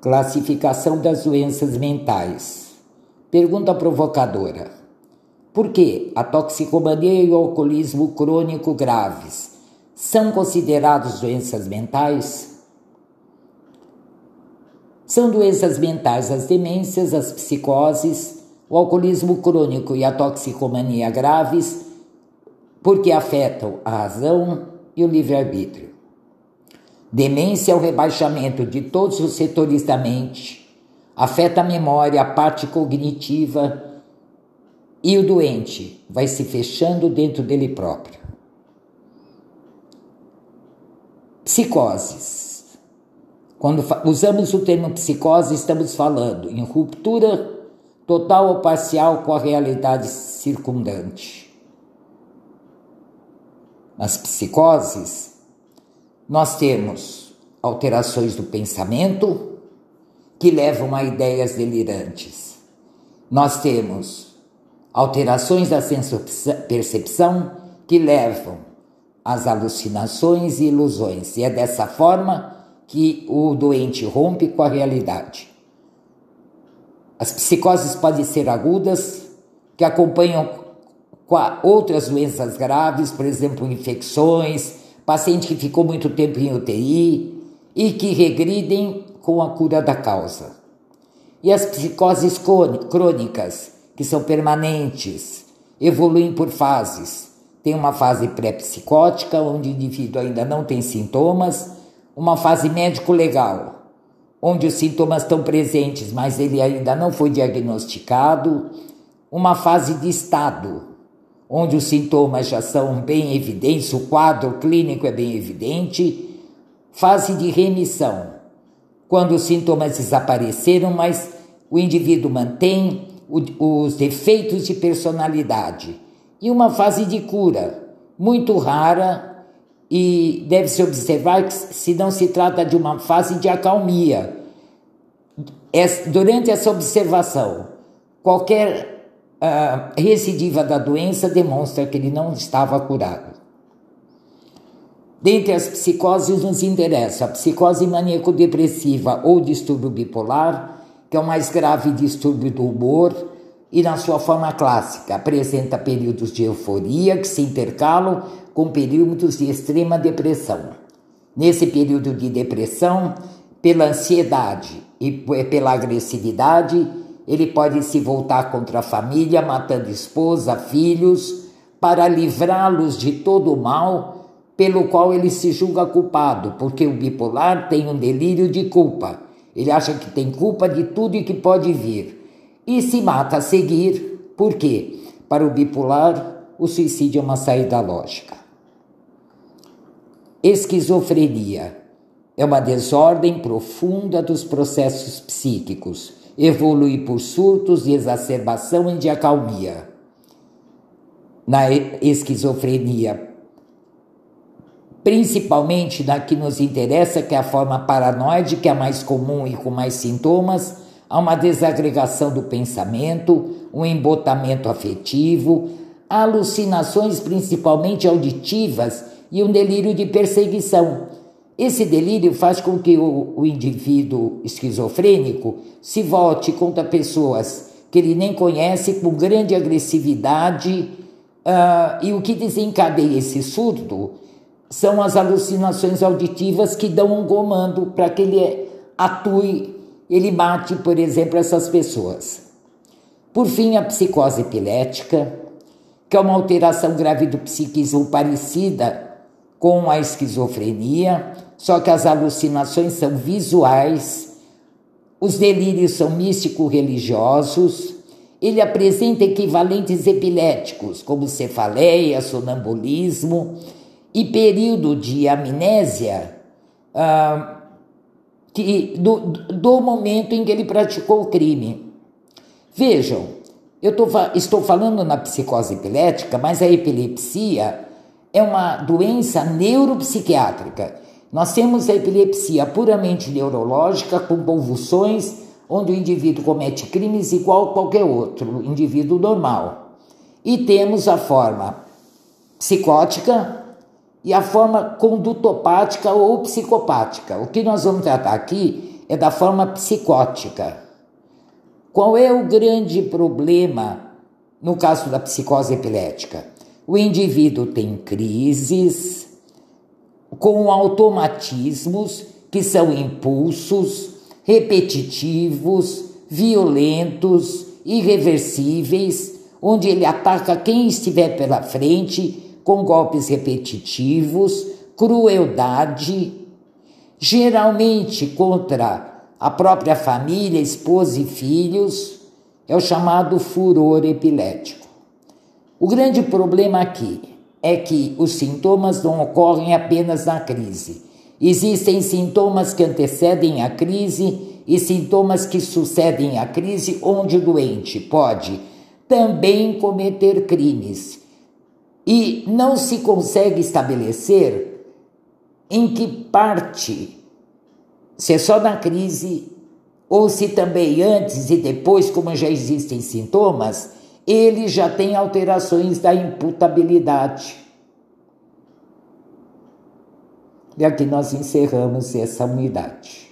Classificação das doenças mentais. Pergunta provocadora: Por que a toxicomania e o alcoolismo crônico graves são considerados doenças mentais? São doenças mentais as demências, as psicoses, o alcoolismo crônico e a toxicomania graves, porque afetam a razão e o livre-arbítrio. Demência é o rebaixamento de todos os setores da mente, afeta a memória, a parte cognitiva e o doente vai se fechando dentro dele próprio. Psicoses. Quando usamos o termo psicose, estamos falando em ruptura total ou parcial com a realidade circundante. Nas psicoses, nós temos alterações do pensamento que levam a ideias delirantes. Nós temos alterações da percepção que levam às alucinações e ilusões. E é dessa forma que o doente rompe com a realidade. As psicoses podem ser agudas, que acompanham com outras doenças graves, por exemplo, infecções, paciente que ficou muito tempo em UTI e que regridem com a cura da causa. E as psicoses crônicas, que são permanentes, evoluem por fases. Tem uma fase pré-psicótica, onde o indivíduo ainda não tem sintomas, uma fase médico-legal, onde os sintomas estão presentes, mas ele ainda não foi diagnosticado, uma fase de estado, onde os sintomas já são bem evidentes, o quadro clínico é bem evidente, fase de remissão, quando os sintomas desapareceram, mas o indivíduo mantém os defeitos de personalidade, e uma fase de cura, muito rara, e deve-se observar que se não se trata de uma fase de acalmia. Durante essa observação, qualquer a recidiva da doença demonstra que ele não estava curado. Dentre as psicoses nos interessa a psicose maníaco-depressiva ou distúrbio bipolar, que é o mais grave distúrbio do humor e na sua forma clássica apresenta períodos de euforia que se intercalam com períodos de extrema depressão. Nesse período de depressão, pela ansiedade e pela agressividade, ele pode se voltar contra a família, matando esposa, filhos, para livrá-los de todo o mal pelo qual ele se julga culpado, porque o bipolar tem um delírio de culpa. Ele acha que tem culpa de tudo e que pode vir. E se mata a seguir, por quê? Para o bipolar, o suicídio é uma saída lógica. Esquizofrenia é uma desordem profunda dos processos psíquicos evolui por surtos de exacerbação e de acalmia. Na esquizofrenia, principalmente na que nos interessa, que é a forma paranoide, que é a mais comum e com mais sintomas, há uma desagregação do pensamento, um embotamento afetivo, alucinações principalmente auditivas e um delírio de perseguição esse delírio faz com que o, o indivíduo esquizofrênico se volte contra pessoas que ele nem conhece com grande agressividade, uh, e o que desencadeia esse surto são as alucinações auditivas que dão um comando para que ele atue, ele mate, por exemplo, essas pessoas. Por fim, a psicose epilética, que é uma alteração grave do psiquismo parecida com a esquizofrenia, só que as alucinações são visuais, os delírios são místico-religiosos, ele apresenta equivalentes epiléticos, como cefaleia, sonambulismo e período de amnésia ah, que, do, do momento em que ele praticou o crime. Vejam, eu tô, estou falando na psicose epilética, mas a epilepsia é uma doença neuropsiquiátrica nós temos a epilepsia puramente neurológica, com convulsões, onde o indivíduo comete crimes igual a qualquer outro indivíduo normal. E temos a forma psicótica e a forma condutopática ou psicopática. O que nós vamos tratar aqui é da forma psicótica. Qual é o grande problema no caso da psicose epilética? O indivíduo tem crises com automatismos que são impulsos repetitivos, violentos, irreversíveis, onde ele ataca quem estiver pela frente com golpes repetitivos, crueldade, geralmente contra a própria família, esposa e filhos, é o chamado furor epilético. O grande problema aqui é que os sintomas não ocorrem apenas na crise. Existem sintomas que antecedem a crise e sintomas que sucedem à crise, onde o doente pode também cometer crimes. E não se consegue estabelecer em que parte, se é só na crise ou se também antes e depois, como já existem sintomas, ele já tem alterações da imputabilidade. E aqui nós encerramos essa unidade.